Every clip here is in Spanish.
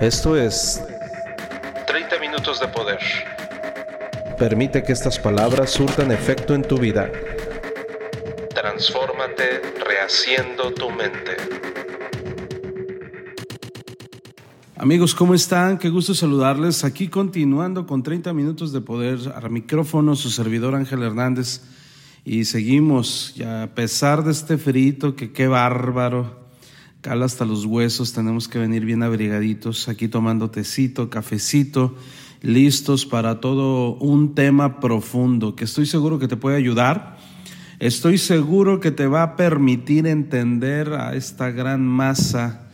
Esto es 30 minutos de poder. Permite que estas palabras surtan efecto en tu vida. Transfórmate rehaciendo tu mente. Amigos, ¿cómo están? Qué gusto saludarles. Aquí continuando con 30 minutos de poder. A micrófono su servidor Ángel Hernández. Y seguimos, ya a pesar de este frito, que qué bárbaro hasta los huesos, tenemos que venir bien abrigaditos, aquí tomando tecito, cafecito, listos para todo un tema profundo que estoy seguro que te puede ayudar. Estoy seguro que te va a permitir entender a esta gran masa,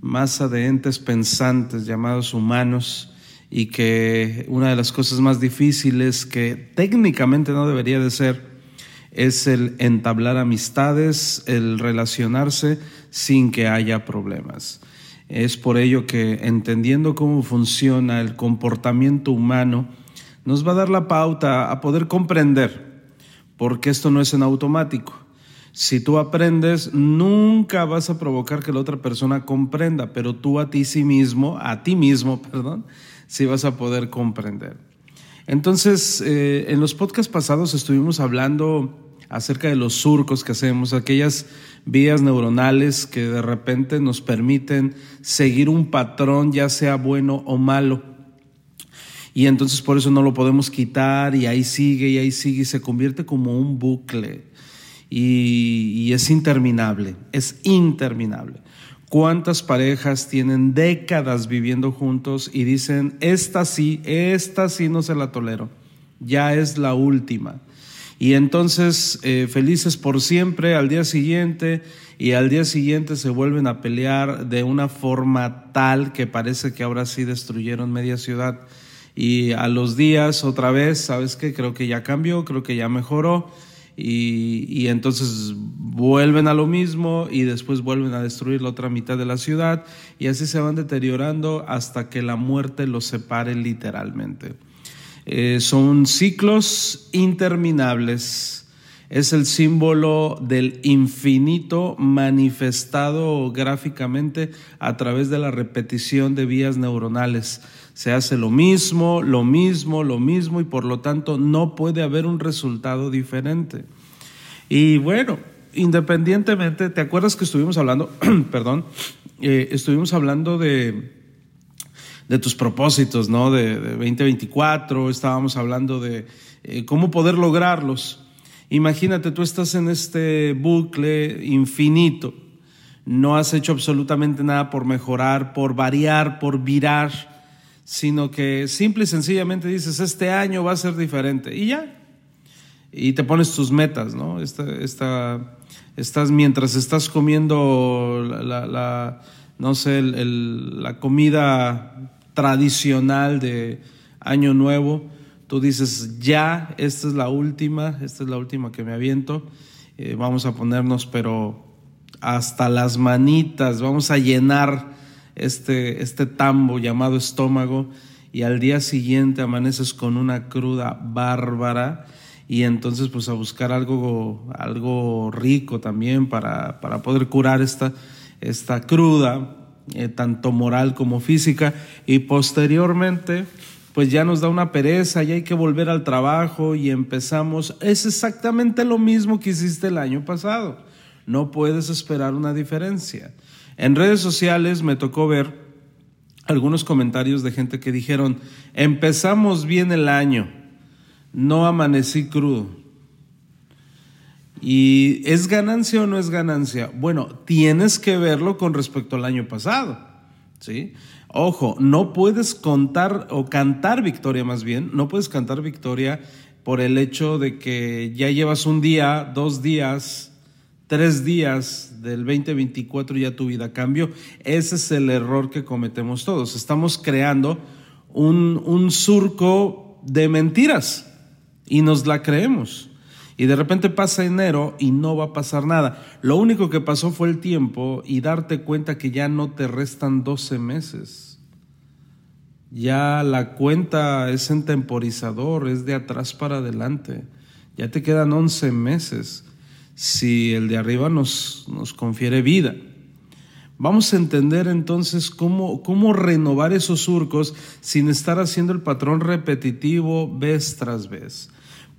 masa de entes pensantes llamados humanos y que una de las cosas más difíciles que técnicamente no debería de ser es el entablar amistades, el relacionarse sin que haya problemas. Es por ello que entendiendo cómo funciona el comportamiento humano, nos va a dar la pauta a poder comprender, porque esto no es en automático. Si tú aprendes, nunca vas a provocar que la otra persona comprenda, pero tú a ti sí mismo, a ti mismo, perdón, sí vas a poder comprender. Entonces, eh, en los podcasts pasados estuvimos hablando acerca de los surcos que hacemos, aquellas vías neuronales que de repente nos permiten seguir un patrón, ya sea bueno o malo. Y entonces por eso no lo podemos quitar y ahí sigue y ahí sigue y se convierte como un bucle. Y, y es interminable, es interminable. ¿Cuántas parejas tienen décadas viviendo juntos y dicen, esta sí, esta sí no se la tolero, ya es la última? Y entonces, eh, felices por siempre, al día siguiente, y al día siguiente se vuelven a pelear de una forma tal que parece que ahora sí destruyeron media ciudad. Y a los días, otra vez, ¿sabes qué? Creo que ya cambió, creo que ya mejoró. Y, y, entonces vuelven a lo mismo y después vuelven a destruir la otra mitad de la ciudad y así se van deteriorando hasta que la muerte los separe literalmente. Eh, son ciclos interminables. Es el símbolo del infinito manifestado gráficamente a través de la repetición de vías neuronales. Se hace lo mismo, lo mismo, lo mismo y por lo tanto no puede haber un resultado diferente. Y bueno, independientemente, ¿te acuerdas que estuvimos hablando, perdón, eh, estuvimos hablando de de tus propósitos, ¿no? De, 2024, estábamos hablando de eh, cómo poder lograrlos. Imagínate, tú estás en este bucle infinito, no has hecho absolutamente nada por mejorar, por variar, por virar, sino que simple y sencillamente dices, este año va a ser diferente y ya. Y te pones tus metas, ¿no? Esta, estás, mientras estás comiendo la, no sé, la comida tradicional de Año Nuevo, tú dices, ya, esta es la última, esta es la última que me aviento, eh, vamos a ponernos, pero hasta las manitas, vamos a llenar este, este tambo llamado estómago y al día siguiente amaneces con una cruda bárbara y entonces pues a buscar algo, algo rico también para, para poder curar esta, esta cruda eh, tanto moral como física, y posteriormente pues ya nos da una pereza y hay que volver al trabajo y empezamos. Es exactamente lo mismo que hiciste el año pasado. No puedes esperar una diferencia. En redes sociales me tocó ver algunos comentarios de gente que dijeron, empezamos bien el año, no amanecí crudo. ¿Y es ganancia o no es ganancia? Bueno, tienes que verlo con respecto al año pasado. ¿sí? Ojo, no puedes contar o cantar victoria más bien, no puedes cantar victoria por el hecho de que ya llevas un día, dos días, tres días del 2024 y ya tu vida cambió. Ese es el error que cometemos todos. Estamos creando un, un surco de mentiras y nos la creemos. Y de repente pasa enero y no va a pasar nada. Lo único que pasó fue el tiempo y darte cuenta que ya no te restan 12 meses. Ya la cuenta es en temporizador, es de atrás para adelante. Ya te quedan 11 meses si el de arriba nos, nos confiere vida. Vamos a entender entonces cómo, cómo renovar esos surcos sin estar haciendo el patrón repetitivo vez tras vez.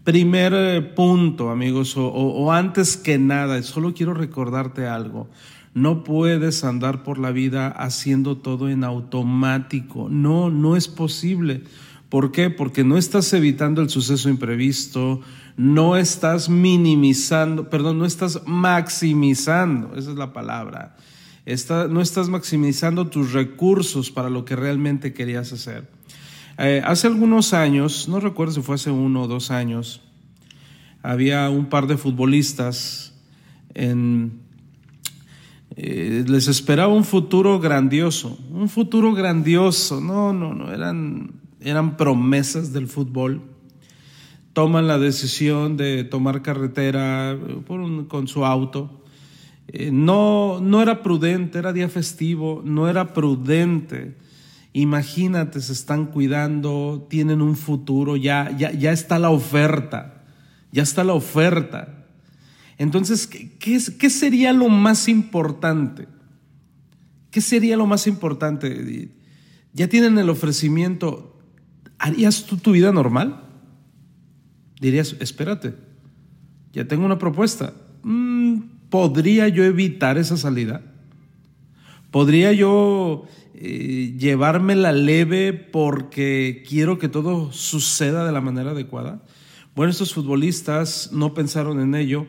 Primer eh, punto, amigos, o, antes que nada, solo quiero recordarte algo. No puedes andar por la vida haciendo todo en automático. No, no es posible. ¿Por qué? Porque no estás evitando el suceso imprevisto, no estás minimizando, perdón, no estás maximizando, esa es la palabra. no estás maximizando tus recursos para lo que realmente querías hacer. Eh, hace algunos años, no recuerdo si fue hace uno o dos años, había un par de futbolistas en, eh, les esperaba un futuro grandioso, un futuro grandioso. No, no, no, eran eran promesas del fútbol, toman la decisión de tomar carretera con su auto. Eh, no, no era prudente, era día festivo, no era prudente. Imagínate, se están cuidando, tienen un futuro, ya, ya, ya está la oferta, ya está la oferta. Entonces, ¿qué, ¿qué sería lo más importante? ¿Qué sería lo más importante? Ya tienen el ofrecimiento, ¿Harías tú tu vida normal? Dirías, espérate, ya tengo una propuesta. Mm, ¿Podría yo evitar esa salida? ¿Podría yo eh, llevarme la leve porque quiero que todo suceda de la manera adecuada? Bueno, estos futbolistas no pensaron en ello,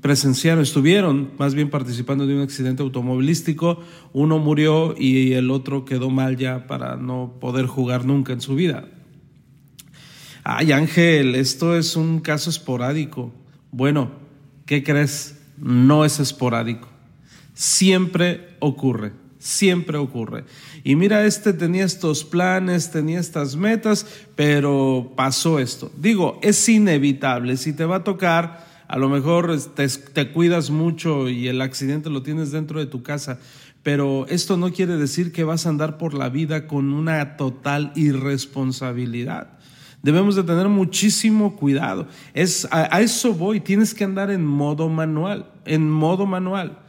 presenciaron, estuvieron más bien participando de un accidente automovilístico, uno murió y el otro quedó mal ya para no poder jugar nunca en su vida. Ay Ángel, esto es un caso esporádico. Bueno, ¿qué crees? No es esporádico. Siempre ocurre, siempre ocurre. Y mira, este tenía estos planes, tenía estas metas, pero pasó esto. Digo, es inevitable, si te va a tocar a lo mejor te, cuidas mucho y el accidente lo tienes dentro de tu casa, pero esto no quiere decir que vas a andar por la vida con una total irresponsabilidad. Debemos de tener muchísimo cuidado. Es, a, a, eso voy, tienes que andar en modo manual, en modo manual.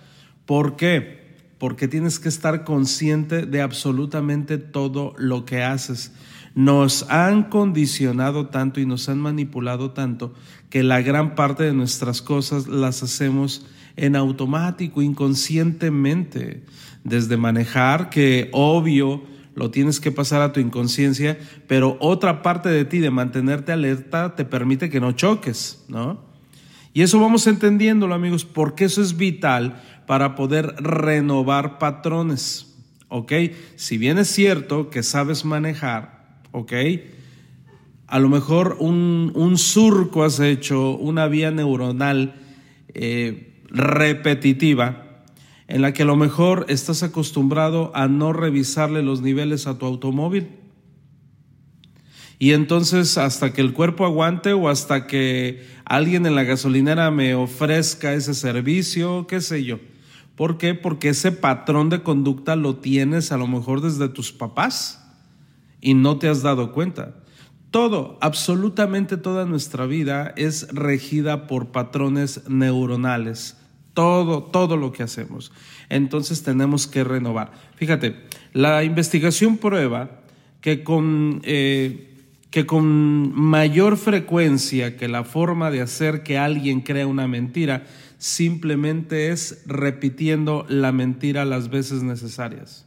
¿Por qué? Porque tienes que estar consciente de absolutamente todo lo que haces. Nos han condicionado tanto y nos han manipulado tanto que la gran parte de nuestras cosas las hacemos en automático, inconscientemente, desde manejar, que obvio lo tienes que pasar a tu inconsciencia, pero otra parte de ti de mantenerte alerta te permite que no choques, ¿no? Y eso vamos entendiéndolo, amigos, porque eso es vital para poder renovar patrones, ¿ok? Si bien es cierto que sabes manejar, ¿ok? a lo mejor un, surco has hecho, una vía neuronal eh, repetitiva, en la que a lo mejor estás acostumbrado a no revisarle los niveles a tu automóvil. Y entonces hasta que el cuerpo aguante o hasta que alguien en la gasolinera me ofrezca ese servicio, qué sé yo. ¿Por qué? Porque ese patrón de conducta lo tienes a lo mejor desde tus papás y no te has dado cuenta. Todo, absolutamente toda nuestra vida es regida por patrones neuronales. Todo, todo lo que hacemos. Entonces tenemos que renovar. Fíjate, la investigación prueba que con, eh, que con mayor frecuencia que la forma de hacer que alguien crea una mentira, simplemente es repitiendo la mentira las veces necesarias.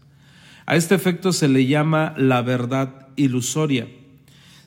A este efecto se le llama la verdad ilusoria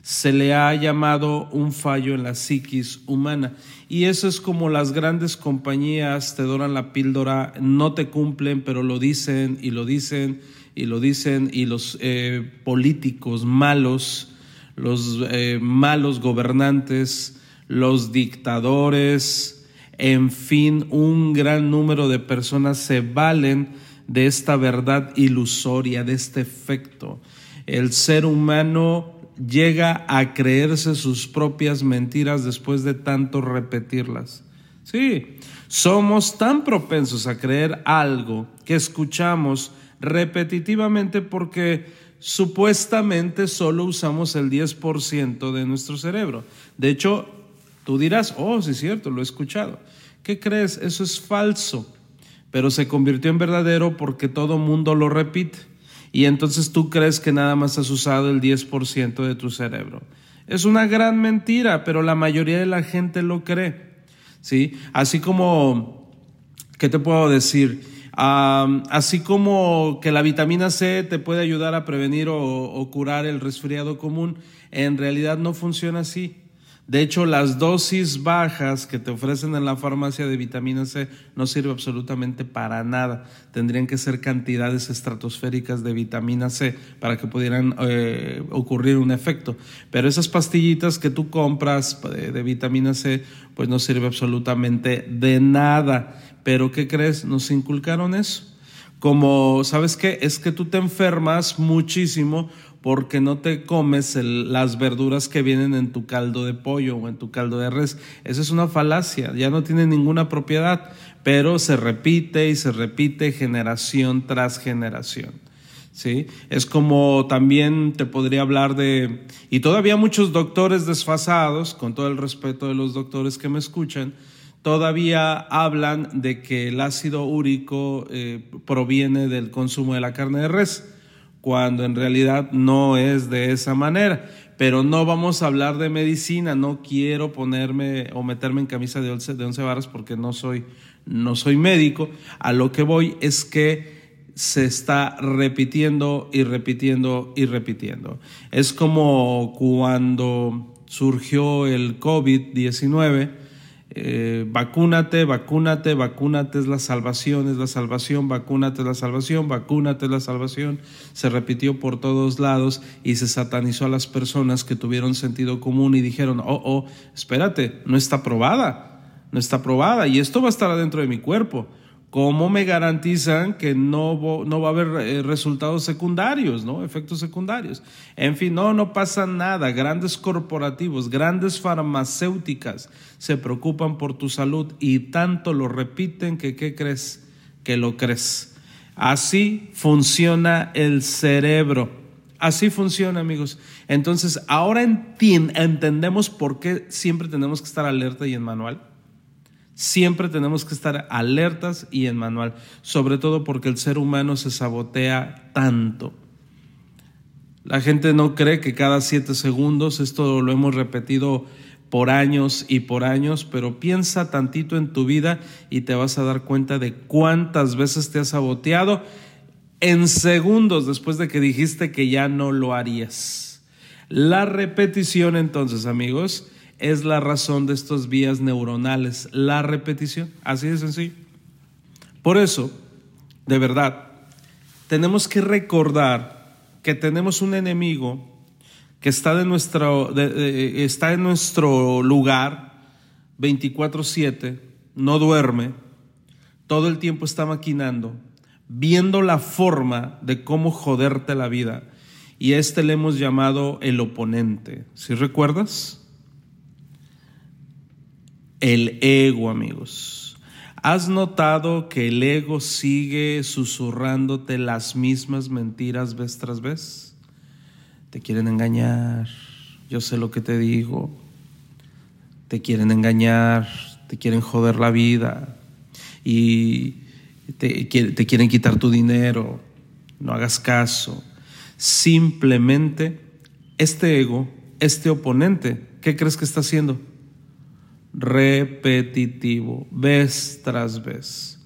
se le ha llamado un fallo en la psiquis humana. Y eso es como las grandes compañías te doran la píldora, no te cumplen, pero lo dicen y lo dicen y lo dicen, y los eh, políticos malos, los eh, malos gobernantes, los dictadores, en fin, un gran número de personas se valen de esta verdad ilusoria, de este efecto. El ser humano llega a creerse sus propias mentiras después de tanto repetirlas. Sí, somos tan propensos a creer algo que escuchamos repetitivamente porque supuestamente solo usamos el 10% de nuestro cerebro. De hecho, tú dirás, oh, sí es cierto, lo he escuchado. ¿Qué crees? Eso es falso. pero se convirtió en verdadero porque todo mundo lo repite. Y entonces tú crees que nada más has usado el 10% de tu cerebro. Es una gran mentira, pero la mayoría de la gente lo cree. ¿sí? Así como, ¿qué te puedo decir? así como que la vitamina C te puede ayudar a prevenir o curar el resfriado común, en realidad no funciona así. De hecho, las dosis bajas que te ofrecen en la farmacia de vitamina C no sirve absolutamente para nada. Tendrían que ser cantidades estratosféricas de vitamina C para que pudieran eh, ocurrir un efecto. Pero esas pastillitas que tú compras de, de vitamina C, pues no sirve absolutamente de nada. Pero ¿qué crees? Nos inculcaron eso. Como, ¿sabes qué? Es que tú te enfermas muchísimo porque no te comes las verduras que vienen en tu caldo de pollo o en tu caldo de res. Esa es una falacia, ya no tiene ninguna propiedad, pero se repite y se repite generación tras generación. ¿Sí? Es como también te podría hablar de, y todavía muchos doctores desfasados, con todo el respeto de los doctores que me escuchan, todavía hablan de que el ácido úrico eh, proviene del consumo de la carne de res cuando en realidad no es de esa manera. Pero no vamos a hablar de medicina, no quiero ponerme o meterme en camisa de once, de once varas porque no soy, no soy médico. A lo que voy es que se está repitiendo y repitiendo y repitiendo. Es como cuando surgió el COVID-19 eh, vacúnate, vacúnate, vacúnate es la salvación, es la salvación, vacúnate la salvación, vacúnate la salvación. Se repitió por todos lados y se satanizó a las personas que tuvieron sentido común y dijeron, oh, oh, espérate, no está probada, no está probada y esto va a estar adentro de mi cuerpo. ¿Cómo me garantizan que no, no va a haber eh, resultados secundarios, ¿no? efectos secundarios? En fin, no, no pasa nada. Grandes corporativos, grandes farmacéuticas se preocupan por tu salud y tanto lo repiten que, ¿qué crees? Que lo crees. Así funciona el cerebro. Así funciona, amigos. Entonces, ahora entendemos por qué siempre tenemos que estar alerta y en manual. Siempre tenemos que estar alertas y en manual, sobre todo porque el ser humano se sabotea tanto. La gente no cree que cada siete segundos, esto lo hemos repetido por años y por años, pero piensa tantito en tu vida y te vas a dar cuenta de cuántas veces te has saboteado en segundos después de que dijiste que ya no lo harías. La repetición entonces, amigos, es la razón de estas vías neuronales, la repetición, así de sencillo. Por eso, de verdad, tenemos que recordar que tenemos un enemigo que está, de nuestro, está en nuestro lugar 24/7, no duerme, todo el tiempo está maquinando, viendo la forma de cómo joderte la vida. Y este le hemos llamado el oponente. ¿Sí recuerdas? El ego, amigos. ¿Has notado que el ego sigue susurrándote las mismas mentiras vez tras vez? Te quieren engañar, yo sé lo que te digo. Te quieren engañar, te quieren joder la vida y te, quieren quitar tu dinero. No hagas caso. Simplemente este ego, este oponente, ¿qué crees que está haciendo? Repetitivo, vez tras vez.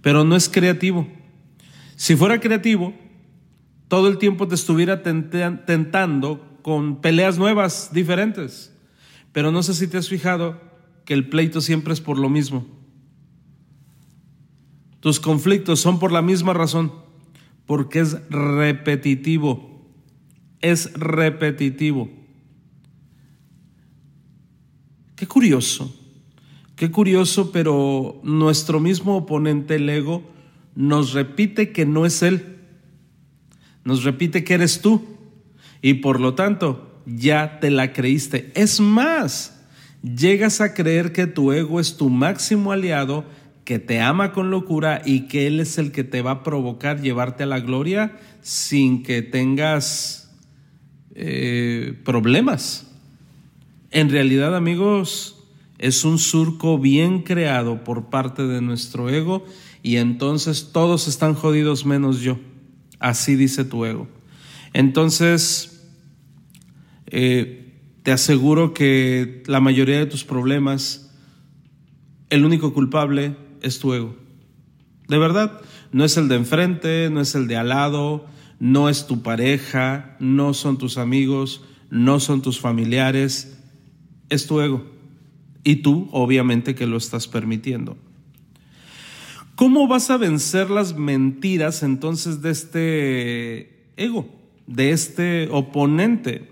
Pero no es creativo. Si fuera creativo, todo el tiempo te estuviera tentando con peleas nuevas, diferentes. Pero no sé si te has fijado que el pleito siempre es por lo mismo. Tus conflictos son por la misma razón, porque es repetitivo. Es repetitivo. Qué curioso, qué curioso, pero nuestro mismo oponente, el ego, nos repite que no es él, nos repite que eres tú y por lo tanto ya te la creíste. Es más, llegas a creer que tu ego es tu máximo aliado, que te ama con locura y que él es el que te va a provocar llevarte a la gloria sin que tengas eh, problemas. En realidad, amigos, es un surco bien creado por parte de nuestro ego y entonces todos están jodidos menos yo. Así dice tu ego. Entonces, eh, te aseguro que la mayoría de tus problemas, el único culpable es tu ego. De verdad, no es el de enfrente, no es el de al lado, no es tu pareja, no son tus amigos, no son tus familiares, es tu ego. Y tú, obviamente, que lo estás permitiendo. ¿Cómo vas a vencer las mentiras entonces de este ego, de este oponente?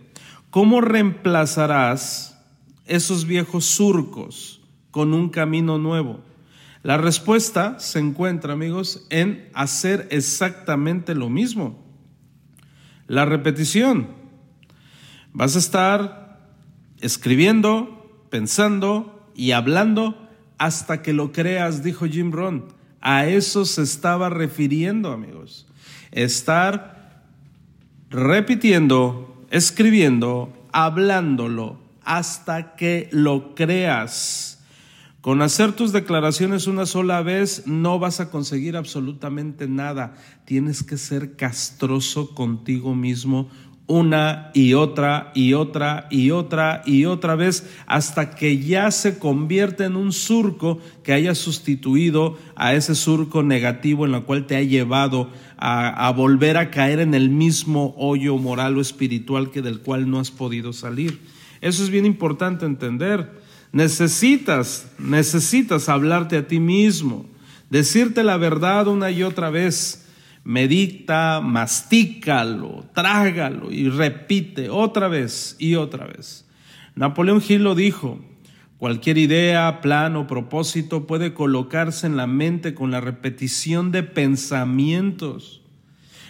¿Cómo reemplazarás esos viejos surcos con un camino nuevo? La respuesta se encuentra, amigos, en hacer exactamente lo mismo. La repetición. Vas a estar escribiendo, pensando y hablando hasta que lo creas, dijo Jim Rohn. A eso se estaba refiriendo, amigos. Estar repitiendo, escribiendo, hablándolo hasta que lo creas. Con hacer tus declaraciones una sola vez no vas a conseguir absolutamente nada. Tienes que ser castroso contigo mismo una y otra y otra y otra y otra vez hasta que ya se convierte en un surco que haya sustituido a ese surco negativo en el cual te ha llevado a, a volver a caer en el mismo hoyo moral o espiritual que del cual no has podido salir. Eso es bien importante entender. Necesitas, necesitas hablarte a ti mismo, decirte la verdad una y otra vez. Medita, mastícalo, trágalo y repite otra vez y otra vez. Napoleón Hill lo dijo, cualquier idea, plan o propósito puede colocarse en la mente con la repetición de pensamientos.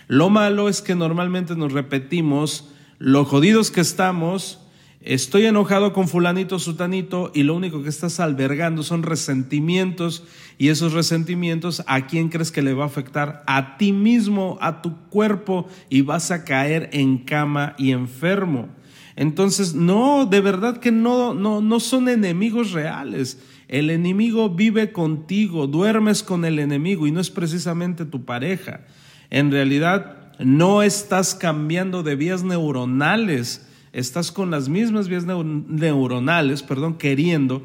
Lo malo es que normalmente nos repetimos lo jodidos que estamos Estoy enojado con fulanito, sutanito, y lo único que estás albergando son resentimientos, y esos resentimientos, ¿a quién crees que le va a afectar? A ti mismo, a tu cuerpo, y vas a caer en cama y enfermo. Entonces, no, de verdad que no, no, no son enemigos reales. El enemigo vive contigo, duermes con el enemigo y no es precisamente tu pareja. En realidad, no estás cambiando de vías neuronales estás con las mismas vías neuronales, perdón, queriendo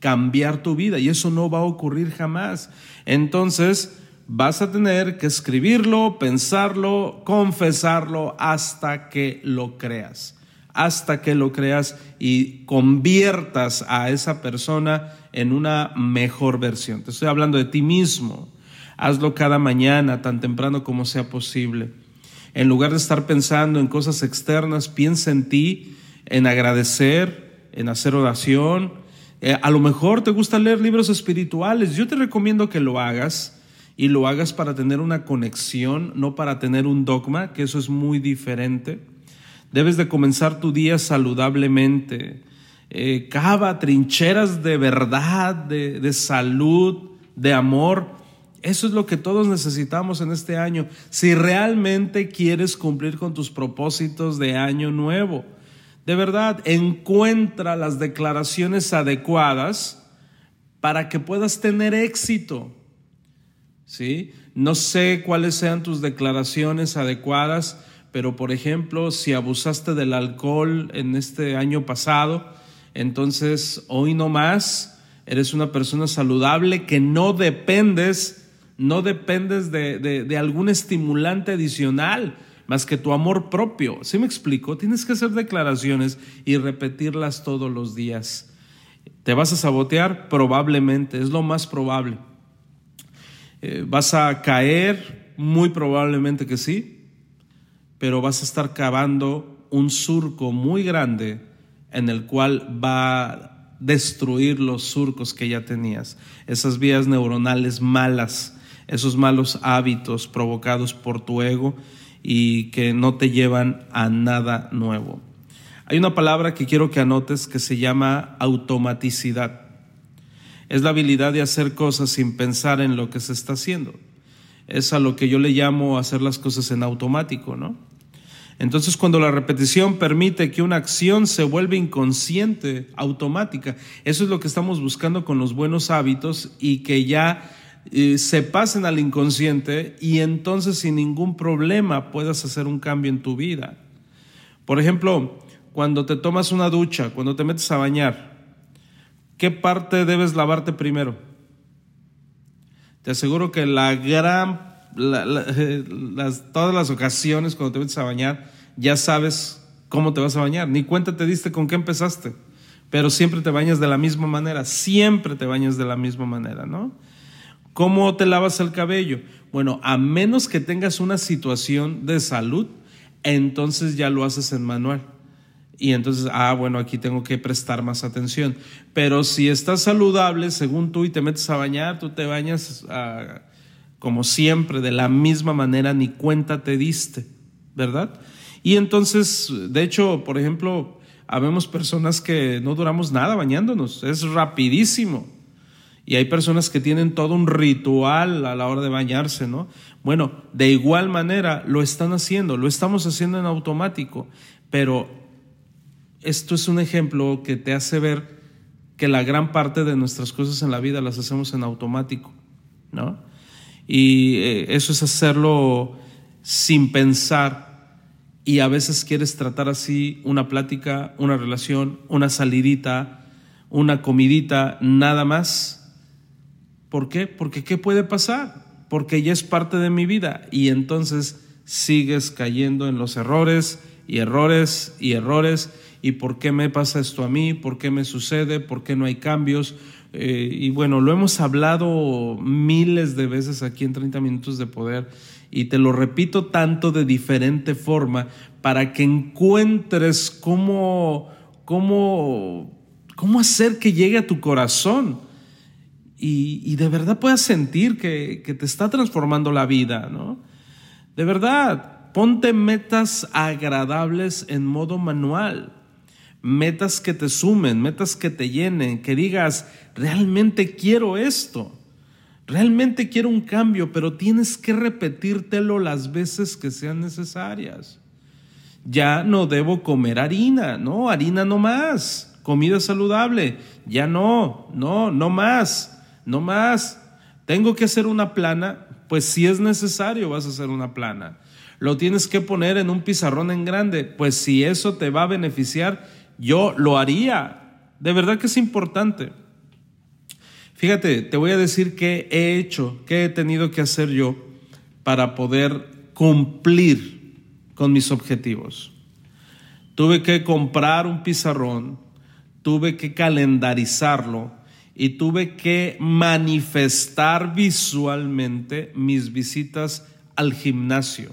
cambiar tu vida y eso no va a ocurrir jamás. Entonces, vas a tener que escribirlo, pensarlo, confesarlo hasta que lo creas, hasta que lo creas y conviertas a esa persona en una mejor versión. Te estoy hablando de ti mismo. Hazlo cada mañana, tan temprano como sea posible. En lugar de estar pensando en cosas externas, piensa en ti, en agradecer, en hacer oración. Eh, a lo mejor te gusta leer libros espirituales. Yo te recomiendo que lo hagas y lo hagas para tener una conexión, no para tener un dogma, que eso es muy diferente. Debes de comenzar tu día saludablemente. Eh, cava trincheras de verdad, de, de salud, de amor eso es lo que todos necesitamos en este año. Si realmente quieres cumplir con tus propósitos de año nuevo, de verdad, encuentra las declaraciones adecuadas para que puedas tener éxito. ¿Sí? No sé cuáles sean tus declaraciones adecuadas, pero por ejemplo, si abusaste del alcohol en este año pasado, entonces hoy no más eres una persona saludable que no dependes no dependes de, algún estimulante adicional más que tu amor propio. ¿Sí me explico? Tienes que hacer declaraciones y repetirlas todos los días. ¿Te vas a sabotear? Probablemente, es lo más probable. Eh, ¿Vas a caer? Muy probablemente que sí, pero vas a estar cavando un surco muy grande en el cual va a destruir los surcos que ya tenías, esas vías neuronales malas esos malos hábitos provocados por tu ego y que no te llevan a nada nuevo. Hay una palabra que quiero que anotes que se llama automaticidad. Es la habilidad de hacer cosas sin pensar en lo que se está haciendo. Es a lo que yo le llamo hacer las cosas en automático, ¿no? Entonces cuando la repetición permite que una acción se vuelva inconsciente, automática, eso es lo que estamos buscando con los buenos hábitos y que ya se pasen al inconsciente y entonces sin ningún problema puedas hacer un cambio en tu vida. Por ejemplo, cuando te tomas una ducha, cuando te metes a bañar, ¿qué parte debes lavarte primero? Te aseguro que la gran, todas las ocasiones cuando te metes a bañar, ya sabes cómo te vas a bañar. Ni cuenta te diste con qué empezaste, pero siempre te bañas de la misma manera, siempre te bañas de la misma manera, ¿no? ¿Cómo te lavas el cabello? Bueno, a menos que tengas una situación de salud, entonces ya lo haces en manual. Y entonces, ah, bueno, aquí tengo que prestar más atención. Pero si estás saludable, según tú, y te metes a bañar, tú te bañas ah, como siempre, de la misma manera, ni cuenta te diste, ¿verdad? Y entonces, de hecho, por ejemplo, habemos personas que no duramos nada bañándonos, es rapidísimo. Y hay personas que tienen todo un ritual a la hora de bañarse, ¿no? Bueno, de igual manera lo están haciendo, lo estamos haciendo en automático, pero esto es un ejemplo que te hace ver que la gran parte de nuestras cosas en la vida las hacemos en automático, ¿no? Y eh, eso es hacerlo sin pensar y a veces quieres tratar así una plática, una relación, una salidita, una comidita, nada más ¿Por qué? Porque ¿qué puede pasar? Porque ya es parte de mi vida y entonces sigues cayendo en los errores y errores y errores. ¿Y por qué me pasa esto a mí? ¿Por qué me sucede? ¿Por qué no hay cambios? Eh, y bueno, lo hemos hablado miles de veces aquí en 30 minutos de poder y te lo repito tanto de diferente forma para que encuentres cómo, cómo, cómo hacer que llegue a tu corazón y, de verdad puedas sentir que, que, te está transformando la vida, ¿no? De verdad, ponte metas agradables en modo manual, metas que te sumen, metas que te llenen, que digas, realmente quiero esto, realmente quiero un cambio, pero tienes que repetírtelo las veces que sean necesarias. Ya no debo comer harina, no, harina no más, comida saludable, ya no, no, no más no más. Tengo que hacer una plana, pues si es necesario vas a hacer una plana. Lo tienes que poner en un pizarrón en grande, pues si eso te va a beneficiar, yo lo haría. De verdad que es importante. Fíjate, te voy a decir qué he hecho, qué he tenido que hacer yo para poder cumplir con mis objetivos. Tuve que comprar un pizarrón, tuve que calendarizarlo, y tuve que manifestar visualmente mis visitas al gimnasio,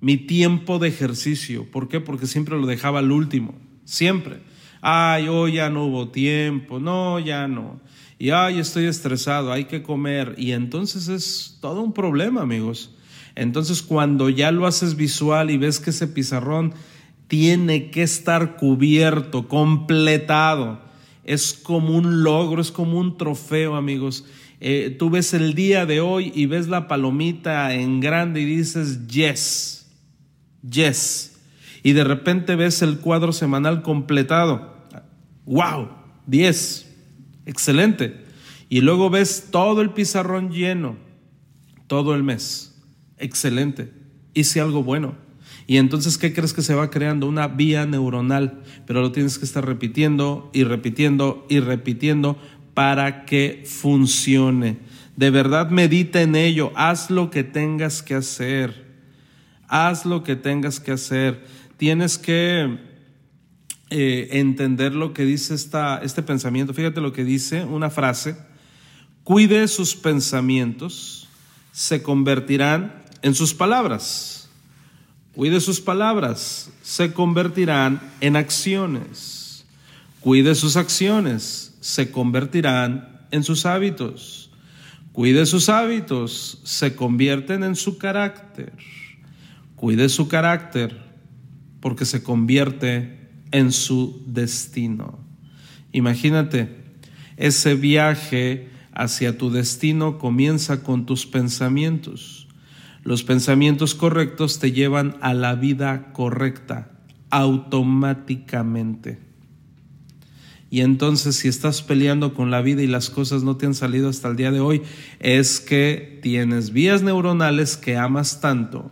mi tiempo de ejercicio. ¿Por qué? Porque siempre lo dejaba al último, siempre. Ay, hoy ya no hubo tiempo, no, ya no. Y ay, estoy estresado, hay que comer. Y entonces es todo un problema, amigos. Entonces cuando ya lo haces visual y ves que ese pizarrón tiene que estar cubierto, completado, es como un logro, es como un trofeo, amigos. Eh, tú ves el día de hoy y ves la palomita en grande y dices, yes, yes. Y de repente ves el cuadro semanal completado. ¡Wow! 10. Excelente. Y luego ves todo el pizarrón lleno, todo el mes. Excelente. Hice algo bueno. Y entonces, ¿qué crees que se va creando? Una vía neuronal, pero lo tienes que estar repitiendo y repitiendo y repitiendo para que funcione. De verdad medita en ello, haz lo que tengas que hacer, haz lo que tengas que hacer. Tienes que eh, entender lo que dice esta, este pensamiento. Fíjate lo que dice una frase, cuide sus pensamientos, se convertirán en sus palabras. Cuide sus palabras, se convertirán en acciones. Cuide sus acciones, se convertirán en sus hábitos. Cuide sus hábitos, se convierten en su carácter. Cuide su carácter, porque se convierte en su destino. Imagínate, ese viaje hacia tu destino comienza con tus pensamientos. Los pensamientos correctos te llevan a la vida correcta automáticamente. Y entonces si estás peleando con la vida y las cosas no te han salido hasta el día de hoy, es que tienes vías neuronales que amas tanto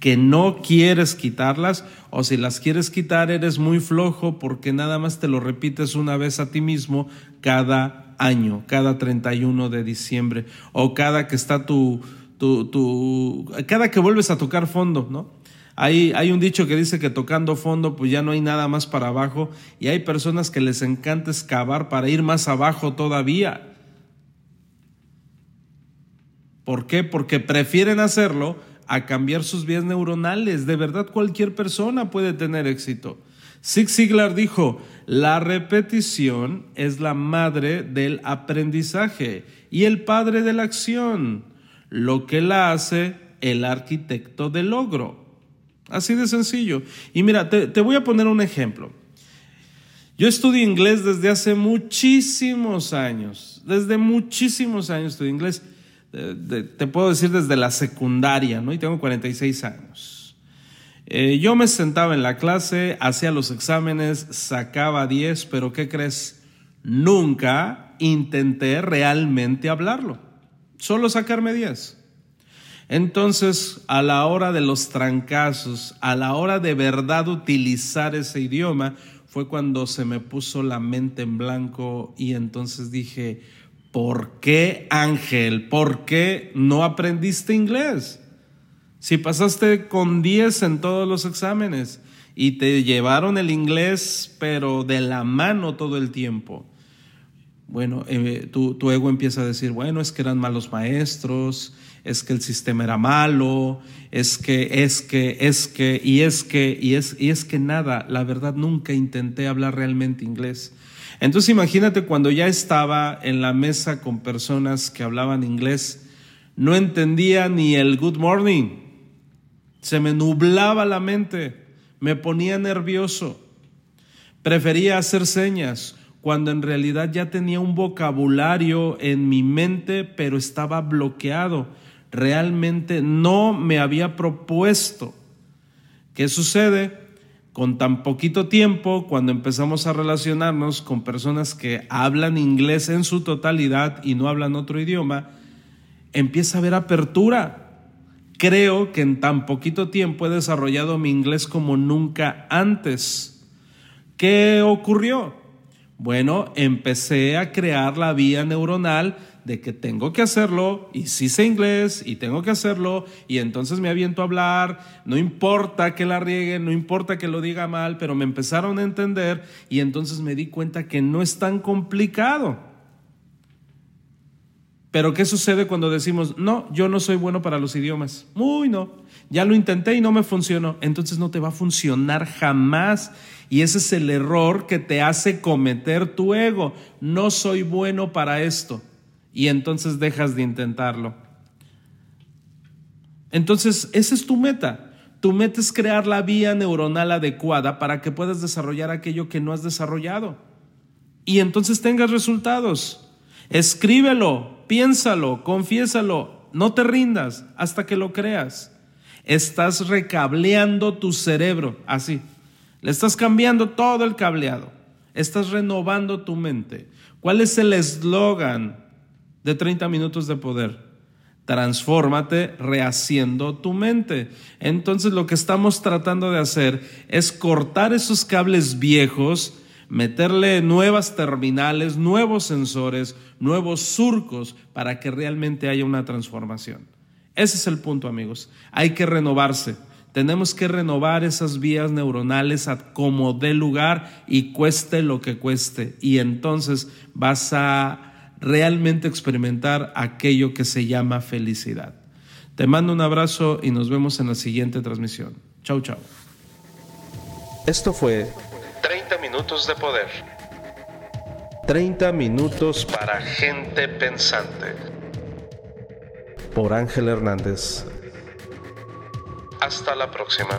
que no quieres quitarlas o si las quieres quitar eres muy flojo porque nada más te lo repites una vez a ti mismo cada año, cada 31 de diciembre o cada que está tu, cada que vuelves a tocar fondo, ¿no? Hay, hay, un dicho que dice que tocando fondo pues ya no hay nada más para abajo y hay personas que les encanta excavar para ir más abajo todavía. ¿Por qué? Porque prefieren hacerlo a cambiar sus vías neuronales. De verdad, cualquier persona puede tener éxito. Zig Ziglar dijo, la repetición es la madre del aprendizaje y el padre de la acción, lo que la hace el arquitecto del logro. Así de sencillo. Y mira, te, voy a poner un ejemplo. Yo estudio inglés desde hace muchísimos años, desde muchísimos años estudio inglés te puedo decir desde la secundaria, ¿no? Y tengo 46 años. Eh, yo me sentaba en la clase, hacía los exámenes, sacaba 10, pero ¿qué crees? Nunca intenté realmente hablarlo, solo sacarme 10. Entonces, a la hora de los trancazos, a la hora de verdad utilizar ese idioma, fue cuando se me puso la mente en blanco y entonces dije, ¿por qué Ángel? ¿Por qué no aprendiste inglés? Si pasaste con 10 en todos los exámenes y te llevaron el inglés, pero de la mano todo el tiempo. Bueno, eh, tu, tu, ego empieza a decir, bueno, es que eran malos maestros, es que el sistema era malo, es que, es que, es que, y es que, y es, y es que nada, la verdad nunca intenté hablar realmente inglés. Entonces imagínate cuando ya estaba en la mesa con personas que hablaban inglés, no entendía ni el good morning, se me nublaba la mente, me ponía nervioso, prefería hacer señas cuando en realidad ya tenía un vocabulario en mi mente, pero estaba bloqueado. Realmente no me había propuesto. ¿Qué sucede? con tan poquito tiempo, cuando empezamos a relacionarnos con personas que hablan inglés en su totalidad y no hablan otro idioma, empieza a haber apertura. Creo que en tan poquito tiempo he desarrollado mi inglés como nunca antes. ¿Qué ocurrió? Bueno, empecé a crear la vía neuronal de que tengo que hacerlo y sí sé inglés y tengo que hacerlo y entonces me aviento a hablar, no importa que la riegue, no importa que lo diga mal, pero me empezaron a entender y entonces me di cuenta que no es tan complicado. Pero ¿qué sucede cuando decimos, no, yo no soy bueno para los idiomas? Muy no, ya lo intenté y no me funcionó. Entonces no te va a funcionar jamás. Y ese es el error que te hace cometer tu ego. No soy bueno para esto y entonces dejas de intentarlo. Entonces, esa es tu meta. Tu meta es crear la vía neuronal adecuada para que puedas desarrollar aquello que no has desarrollado. Y entonces tengas resultados. Escríbelo, piénsalo, confiésalo, no te rindas hasta que lo creas. Estás recableando tu cerebro, así. Le estás cambiando todo el cableado. Estás renovando tu mente. ¿Cuál es el eslogan de 30 minutos de poder. Transfórmate rehaciendo tu mente. Entonces lo que estamos tratando de hacer es cortar esos cables viejos, meterle nuevas terminales, nuevos sensores, nuevos surcos para que realmente haya una transformación. Ese es el punto, amigos. Hay que renovarse. Tenemos que renovar esas vías neuronales a como dé lugar y cueste lo que cueste. Y entonces vas a realmente experimentar aquello que se llama felicidad. Te mando un abrazo y nos vemos en la siguiente transmisión. Chau, chau. Esto fue 30 minutos de poder. 30 minutos para gente pensante. Por Ángel Hernández. Hasta la próxima.